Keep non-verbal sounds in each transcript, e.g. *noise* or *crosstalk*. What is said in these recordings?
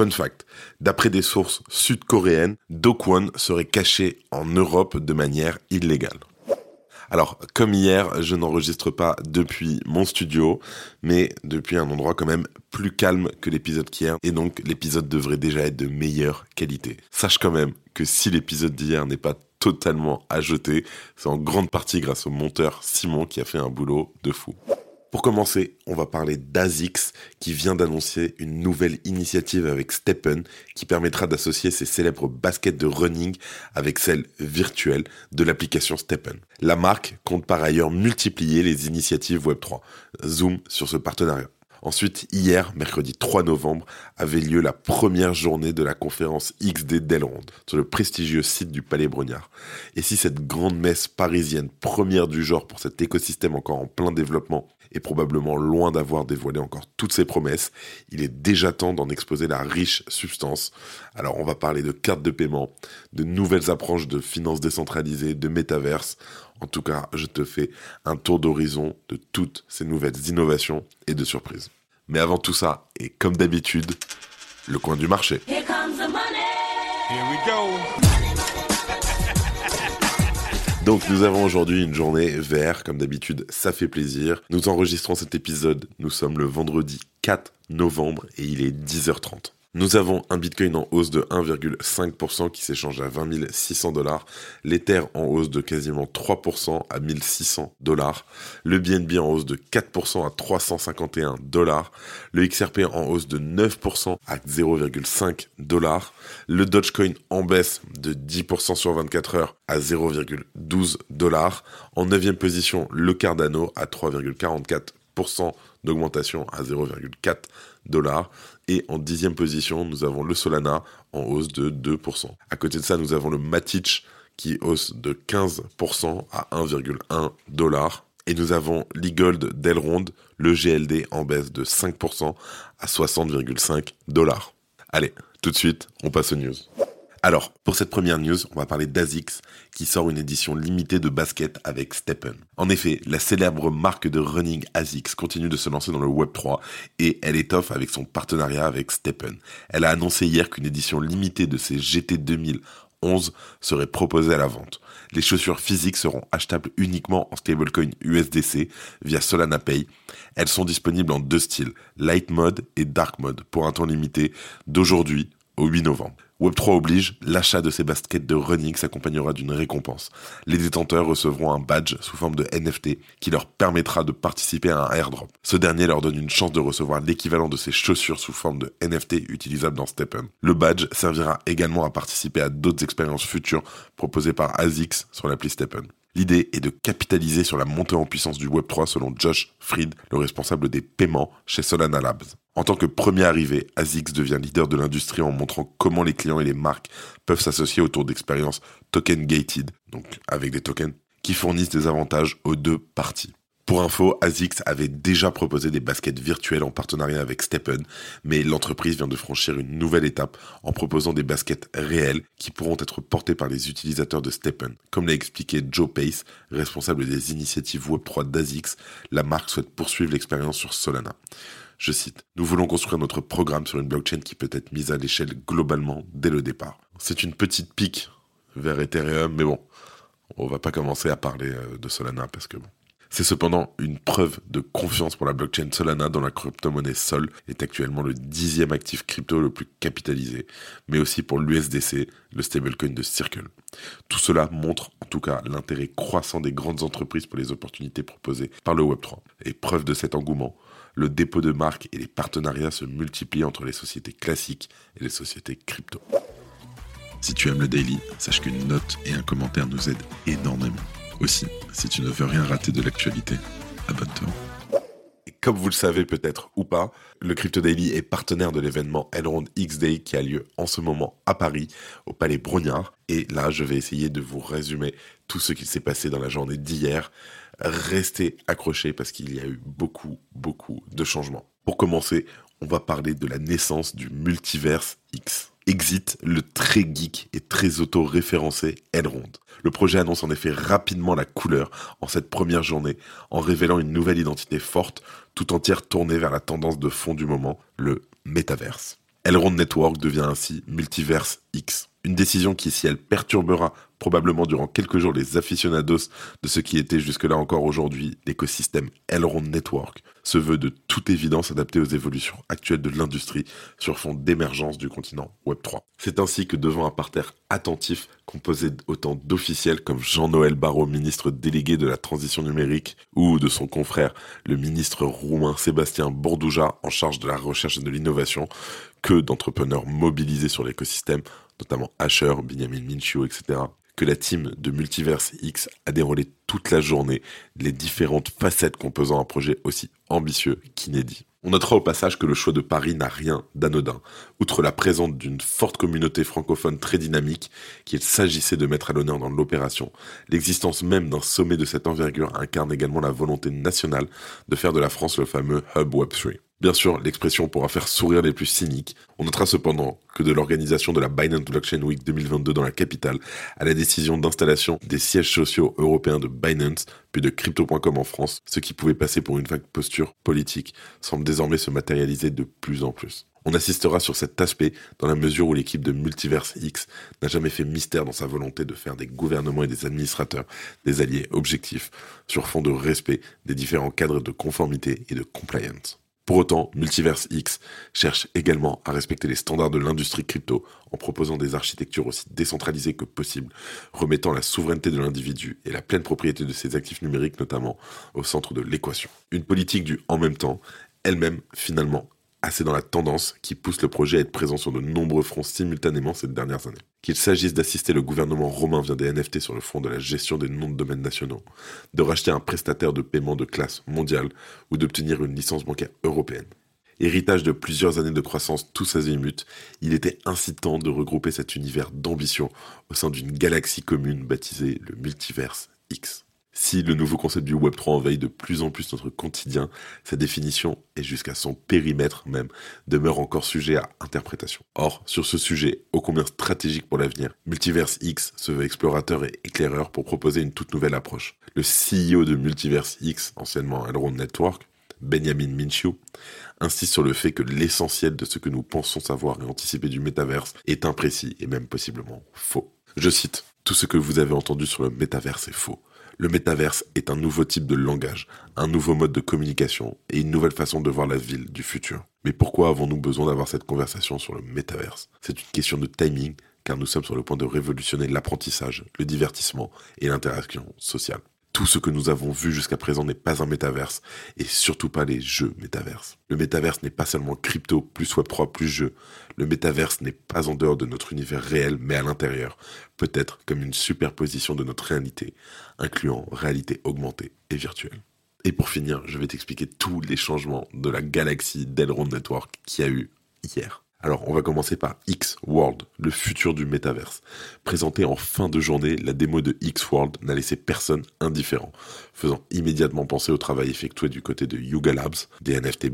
Fun fact, d'après des sources sud-coréennes, Dokwon serait caché en Europe de manière illégale. Alors, comme hier, je n'enregistre pas depuis mon studio, mais depuis un endroit quand même plus calme que l'épisode qu'hier, et donc l'épisode devrait déjà être de meilleure qualité. Sache quand même que si l'épisode d'hier n'est pas totalement à jeter, c'est en grande partie grâce au monteur Simon qui a fait un boulot de fou. Pour commencer, on va parler d'ASICS qui vient d'annoncer une nouvelle initiative avec Steppen qui permettra d'associer ses célèbres baskets de running avec celles virtuelles de l'application Steppen. La marque compte par ailleurs multiplier les initiatives Web3. Zoom sur ce partenariat. Ensuite, hier, mercredi 3 novembre, avait lieu la première journée de la conférence XD d'Elrond sur le prestigieux site du Palais Brognard. Et si cette grande messe parisienne, première du genre pour cet écosystème encore en plein développement, est probablement loin d'avoir dévoilé encore toutes ses promesses, il est déjà temps d'en exposer la riche substance. Alors on va parler de cartes de paiement, de nouvelles approches de finances décentralisées, de métaverse. En tout cas, je te fais un tour d'horizon de toutes ces nouvelles innovations et de surprises. Mais avant tout ça, et comme d'habitude, le coin du marché. Here comes the money. Here we go. *laughs* Donc nous avons aujourd'hui une journée vert, comme d'habitude, ça fait plaisir. Nous enregistrons cet épisode, nous sommes le vendredi 4 novembre et il est 10h30. Nous avons un Bitcoin en hausse de 1,5% qui s'échange à 20 600 dollars, l'Ether en hausse de quasiment 3% à 1600 dollars, le BNB en hausse de 4% à 351 dollars, le XRP en hausse de 9% à 0,5 dollars, le Dogecoin en baisse de 10% sur 24 heures à 0,12 dollars, en 9 position le Cardano à 3,44% d'augmentation à 0,4 Et en dixième position, nous avons le Solana en hausse de 2%. À côté de ça, nous avons le Matic qui hausse de 15% à 1,1 dollar. Et nous avons l'e-gold d'Elrond, le GLD en baisse de 5% à 60,5 dollars. Allez, tout de suite, on passe aux news. Alors, pour cette première news, on va parler d'ASICS qui sort une édition limitée de basket avec Steppen. En effet, la célèbre marque de running ASICS continue de se lancer dans le Web3 et elle étoffe avec son partenariat avec Steppen. Elle a annoncé hier qu'une édition limitée de ses GT 2011 serait proposée à la vente. Les chaussures physiques seront achetables uniquement en stablecoin USDC via Solana Pay. Elles sont disponibles en deux styles, Light Mode et Dark Mode, pour un temps limité d'aujourd'hui au 8 novembre. Web3 oblige, l'achat de ces baskets de running s'accompagnera d'une récompense. Les détenteurs recevront un badge sous forme de NFT qui leur permettra de participer à un airdrop. Ce dernier leur donne une chance de recevoir l'équivalent de ces chaussures sous forme de NFT utilisables dans Steppen. Le badge servira également à participer à d'autres expériences futures proposées par ASICS sur l'appli Steppen. L'idée est de capitaliser sur la montée en puissance du Web3 selon Josh Fried, le responsable des paiements chez Solana Labs. En tant que premier arrivé, ASICS devient leader de l'industrie en montrant comment les clients et les marques peuvent s'associer autour d'expériences token gated, donc avec des tokens, qui fournissent des avantages aux deux parties. Pour info, ASICS avait déjà proposé des baskets virtuelles en partenariat avec Steppen, mais l'entreprise vient de franchir une nouvelle étape en proposant des baskets réelles qui pourront être portées par les utilisateurs de Steppen. Comme l'a expliqué Joe Pace, responsable des initiatives Web3 d'ASICS, la marque souhaite poursuivre l'expérience sur Solana. Je cite, Nous voulons construire notre programme sur une blockchain qui peut être mise à l'échelle globalement dès le départ. C'est une petite pique vers Ethereum, mais bon, on va pas commencer à parler euh, de Solana parce que bon. C'est cependant une preuve de confiance pour la blockchain Solana dont la crypto-monnaie Sol est actuellement le dixième actif crypto le plus capitalisé, mais aussi pour l'USDC, le stablecoin de Circle. Tout cela montre en tout cas l'intérêt croissant des grandes entreprises pour les opportunités proposées par le Web3. Et preuve de cet engouement, le dépôt de marques et les partenariats se multiplient entre les sociétés classiques et les sociétés crypto. Si tu aimes le daily, sache qu'une note et un commentaire nous aident énormément. Aussi, si tu ne veux rien rater de l'actualité, abonne-toi. Et Comme vous le savez peut-être ou pas, le Crypto Daily est partenaire de l'événement Elrond X Day qui a lieu en ce moment à Paris, au Palais Brognard. Et là, je vais essayer de vous résumer tout ce qui s'est passé dans la journée d'hier. Restez accrochés parce qu'il y a eu beaucoup, beaucoup de changements. Pour commencer, on va parler de la naissance du multiverse X. Exit le très geek et très auto-référencé Elrond. Le projet annonce en effet rapidement la couleur en cette première journée, en révélant une nouvelle identité forte, tout entière tournée vers la tendance de fond du moment, le métaverse. Elrond Network devient ainsi Multiverse X. Une décision qui, si elle perturbera probablement durant quelques jours les aficionados de ce qui était jusque-là encore aujourd'hui l'écosystème Elrond Network, se veut de toute évidence adapté aux évolutions actuelles de l'industrie sur fond d'émergence du continent Web3. C'est ainsi que devant un parterre attentif composé autant d'officiels comme Jean-Noël Barrot, ministre délégué de la transition numérique, ou de son confrère, le ministre roumain Sébastien Bourdouja, en charge de la recherche et de l'innovation, que d'entrepreneurs mobilisés sur l'écosystème, notamment Asher, Benjamin Minchio, etc., que la team de Multiverse X a déroulé toute la journée les différentes facettes composant un projet aussi ambitieux qu'inédit. On notera au passage que le choix de Paris n'a rien d'anodin. Outre la présence d'une forte communauté francophone très dynamique qu'il s'agissait de mettre à l'honneur dans l'opération, l'existence même d'un sommet de cette envergure incarne également la volonté nationale de faire de la France le fameux Hub Web3. Bien sûr, l'expression pourra faire sourire les plus cyniques. On notera cependant que de l'organisation de la Binance Blockchain Week 2022 dans la capitale à la décision d'installation des sièges sociaux européens de Binance, puis de Crypto.com en France, ce qui pouvait passer pour une vague posture politique semble désormais se matérialiser de plus en plus. On assistera sur cet aspect dans la mesure où l'équipe de Multiverse X n'a jamais fait mystère dans sa volonté de faire des gouvernements et des administrateurs des alliés objectifs sur fond de respect des différents cadres de conformité et de compliance. Pour autant, Multiverse X cherche également à respecter les standards de l'industrie crypto en proposant des architectures aussi décentralisées que possible, remettant la souveraineté de l'individu et la pleine propriété de ses actifs numériques notamment au centre de l'équation. Une politique du en même temps, elle-même finalement assez dans la tendance qui pousse le projet à être présent sur de nombreux fronts simultanément ces dernières années. Qu'il s'agisse d'assister le gouvernement romain via des NFT sur le front de la gestion des noms de domaines nationaux, de racheter un prestataire de paiement de classe mondiale ou d'obtenir une licence bancaire européenne. Héritage de plusieurs années de croissance tous azimuts, il était incitant de regrouper cet univers d'ambition au sein d'une galaxie commune baptisée le Multiverse X. Si le nouveau concept du Web3 envahit de plus en plus notre quotidien, sa définition, et jusqu'à son périmètre même, demeure encore sujet à interprétation. Or, sur ce sujet, ô combien stratégique pour l'avenir, Multiverse X se veut explorateur et éclaireur pour proposer une toute nouvelle approche. Le CEO de Multiverse X, anciennement Elrond Network, Benjamin Minchu, insiste sur le fait que l'essentiel de ce que nous pensons savoir et anticiper du métaverse est imprécis et même possiblement faux. Je cite, Tout ce que vous avez entendu sur le métaverse est faux. Le métaverse est un nouveau type de langage, un nouveau mode de communication et une nouvelle façon de voir la ville du futur. Mais pourquoi avons-nous besoin d'avoir cette conversation sur le métaverse? C'est une question de timing car nous sommes sur le point de révolutionner l'apprentissage, le divertissement et l'interaction sociale. Tout ce que nous avons vu jusqu'à présent n'est pas un métaverse, et surtout pas les jeux métaverses. Le métaverse n'est pas seulement crypto plus Web3 plus jeu. Le métaverse n'est pas en dehors de notre univers réel, mais à l'intérieur, peut-être comme une superposition de notre réalité, incluant réalité augmentée et virtuelle. Et pour finir, je vais t'expliquer tous les changements de la galaxie d'Elrond Network qui a eu hier. Alors, on va commencer par X-World, le futur du métaverse. Présenté en fin de journée, la démo de X-World n'a laissé personne indifférent, faisant immédiatement penser au travail effectué du côté de Yuga Labs, des NFT.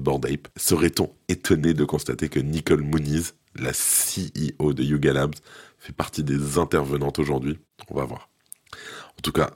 Serait-on étonné de constater que Nicole Muniz, la CEO de Yuga Labs, fait partie des intervenantes aujourd'hui? On va voir. En tout cas,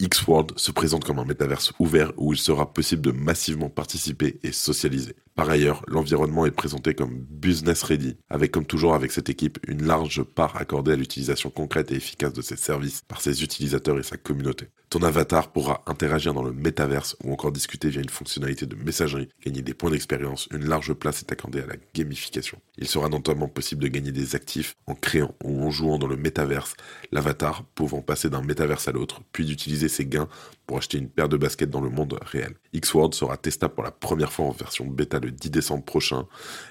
X-World se présente comme un métaverse ouvert où il sera possible de massivement participer et socialiser. Par ailleurs, l'environnement est présenté comme business ready, avec comme toujours avec cette équipe une large part accordée à l'utilisation concrète et efficace de ses services par ses utilisateurs et sa communauté. Ton avatar pourra interagir dans le métaverse ou encore discuter via une fonctionnalité de messagerie, gagner des points d'expérience, une large place est accordée à la gamification. Il sera notamment possible de gagner des actifs en créant ou en jouant dans le métaverse, l'avatar pouvant passer d'un métaverse à l'autre, puis d'utiliser ses gains pour acheter une paire de baskets dans le monde réel. X-World sera testable pour la première fois en version bêta le 10 décembre prochain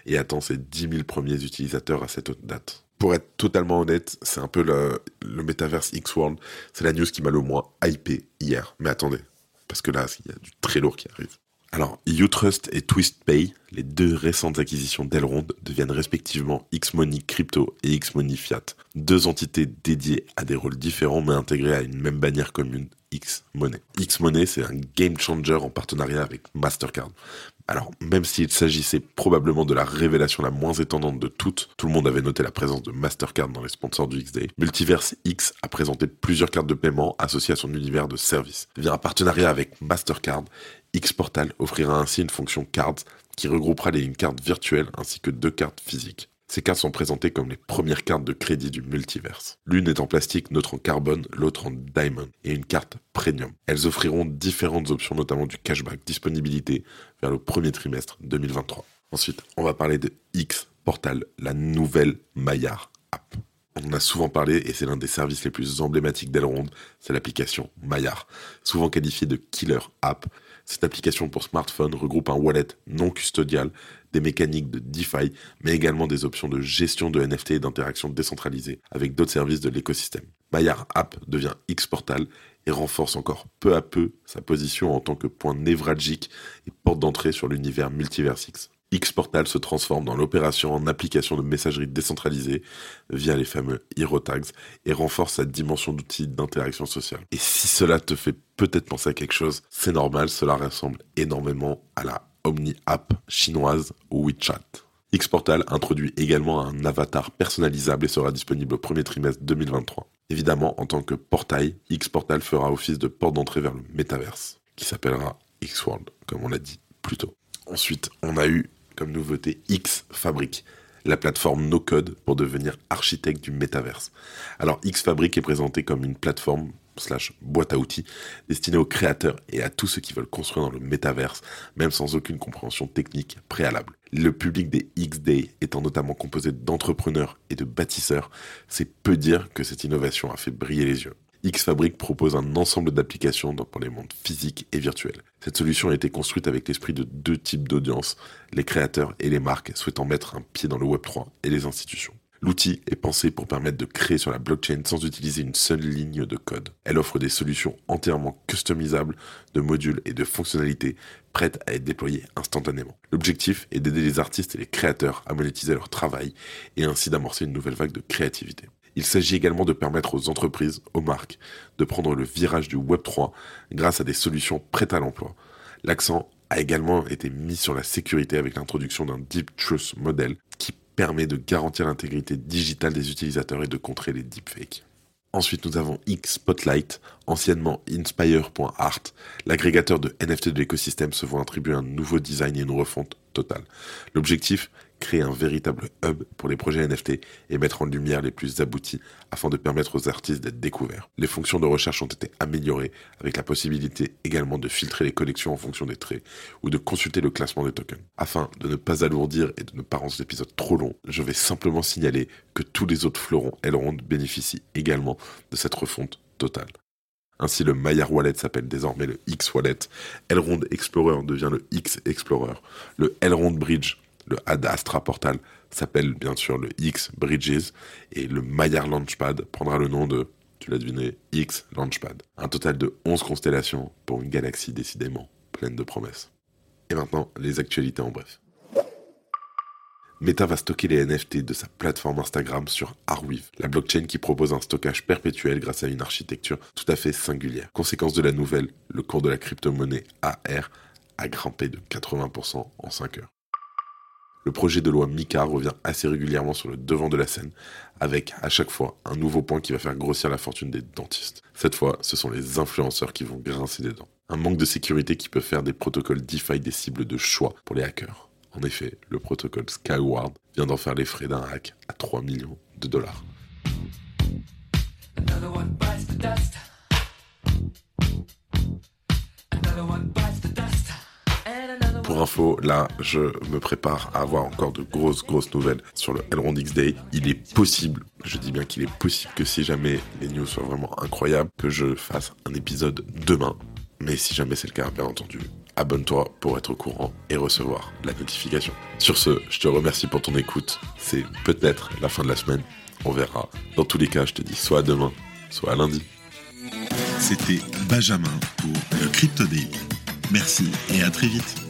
et attend ses 10 000 premiers utilisateurs à cette date. Pour être totalement honnête, c'est un peu le, le Metaverse X-World. C'est la news qui m'a le moins hypé hier. Mais attendez, parce que là, il y a du très lourd qui arrive. Alors, Utrust et TwistPay, les deux récentes acquisitions d'Elrond, deviennent respectivement Xmoney Crypto et Xmoney Fiat, deux entités dédiées à des rôles différents mais intégrées à une même bannière commune, X-Money. X-Money, c'est un game changer en partenariat avec Mastercard. Alors, même s'il s'agissait probablement de la révélation la moins étonnante de toutes, tout le monde avait noté la présence de Mastercard dans les sponsors du X-Day. Multiverse X a présenté plusieurs cartes de paiement associées à son univers de services. Via un partenariat avec Mastercard, X-Portal offrira ainsi une fonction Cards qui regroupera les cartes virtuelles ainsi que deux cartes physiques. Ces cartes sont présentées comme les premières cartes de crédit du multiverse. L'une est en plastique, l'autre en carbone, l'autre en diamond, et une carte premium. Elles offriront différentes options, notamment du cashback, disponibilité vers le premier trimestre 2023. Ensuite, on va parler de X Portal, la nouvelle Maillard app. On en a souvent parlé et c'est l'un des services les plus emblématiques d'Elrond, c'est l'application Maillard. Souvent qualifiée de killer app, cette application pour smartphone regroupe un wallet non custodial, des mécaniques de DeFi, mais également des options de gestion de NFT et d'interaction décentralisée avec d'autres services de l'écosystème. Maillard App devient X-Portal et renforce encore peu à peu sa position en tant que point névralgique et porte d'entrée sur l'univers Multiverse X. X-Portal se transforme dans l'opération en application de messagerie décentralisée via les fameux Hero Tags et renforce sa dimension d'outil d'interaction sociale. Et si cela te fait peut-être penser à quelque chose, c'est normal, cela ressemble énormément à la Omni App chinoise WeChat. X-Portal introduit également un avatar personnalisable et sera disponible au premier trimestre 2023. Évidemment, en tant que portail, X-Portal fera office de porte d'entrée vers le métaverse, qui s'appellera X-World, comme on l'a dit plus tôt. Ensuite, on a eu comme nouveauté X Fabric, la plateforme no code pour devenir architecte du métaverse. Alors X Fabric est présenté comme une plateforme slash boîte à outils destinée aux créateurs et à tous ceux qui veulent construire dans le métaverse, même sans aucune compréhension technique préalable. Le public des X-Day étant notamment composé d'entrepreneurs et de bâtisseurs, c'est peu dire que cette innovation a fait briller les yeux. X-Fabric propose un ensemble d'applications pour les mondes physiques et virtuels. Cette solution a été construite avec l'esprit de deux types d'audience, les créateurs et les marques souhaitant mettre un pied dans le Web3 et les institutions. L'outil est pensé pour permettre de créer sur la blockchain sans utiliser une seule ligne de code. Elle offre des solutions entièrement customisables de modules et de fonctionnalités prêtes à être déployées instantanément. L'objectif est d'aider les artistes et les créateurs à monétiser leur travail et ainsi d'amorcer une nouvelle vague de créativité. Il s'agit également de permettre aux entreprises, aux marques, de prendre le virage du Web3 grâce à des solutions prêtes à l'emploi. L'accent a également été mis sur la sécurité avec l'introduction d'un Deep Trust Model qui permet de garantir l'intégrité digitale des utilisateurs et de contrer les deepfakes. Ensuite, nous avons X Spotlight, anciennement Inspire.art. L'agrégateur de NFT de l'écosystème se voit attribuer un nouveau design et une refonte totale. L'objectif créer un véritable hub pour les projets NFT et mettre en lumière les plus aboutis afin de permettre aux artistes d'être découverts. Les fonctions de recherche ont été améliorées avec la possibilité également de filtrer les collections en fonction des traits ou de consulter le classement des tokens. Afin de ne pas alourdir et de ne pas rendre cet épisode trop long, je vais simplement signaler que tous les autres fleurons Elrond bénéficient également de cette refonte totale. Ainsi, le Maillard Wallet s'appelle désormais le X Wallet. Elrond Explorer devient le X Explorer. Le Elrond Bridge le Ad Astra Portal s'appelle bien sûr le X Bridges et le Maillard Launchpad prendra le nom de, tu l'as deviné, X Launchpad. Un total de 11 constellations pour une galaxie décidément pleine de promesses. Et maintenant, les actualités en bref. Meta va stocker les NFT de sa plateforme Instagram sur Arweave, la blockchain qui propose un stockage perpétuel grâce à une architecture tout à fait singulière. Conséquence de la nouvelle, le cours de la crypto-monnaie AR a grimpé de 80% en 5 heures le projet de loi MICA revient assez régulièrement sur le devant de la scène, avec à chaque fois un nouveau point qui va faire grossir la fortune des dentistes. Cette fois, ce sont les influenceurs qui vont grincer des dents. Un manque de sécurité qui peut faire des protocoles DeFi des cibles de choix pour les hackers. En effet, le protocole Skyward vient d'en faire les frais d'un hack à 3 millions de dollars. Pour info, là, je me prépare à avoir encore de grosses, grosses nouvelles sur le Elrond X Day. Il est possible, je dis bien qu'il est possible que si jamais les news soient vraiment incroyables, que je fasse un épisode demain. Mais si jamais c'est le cas, bien entendu, abonne-toi pour être au courant et recevoir la notification. Sur ce, je te remercie pour ton écoute. C'est peut-être la fin de la semaine. On verra. Dans tous les cas, je te dis soit à demain, soit à lundi. C'était Benjamin pour le Crypto Daily. Merci et à très vite.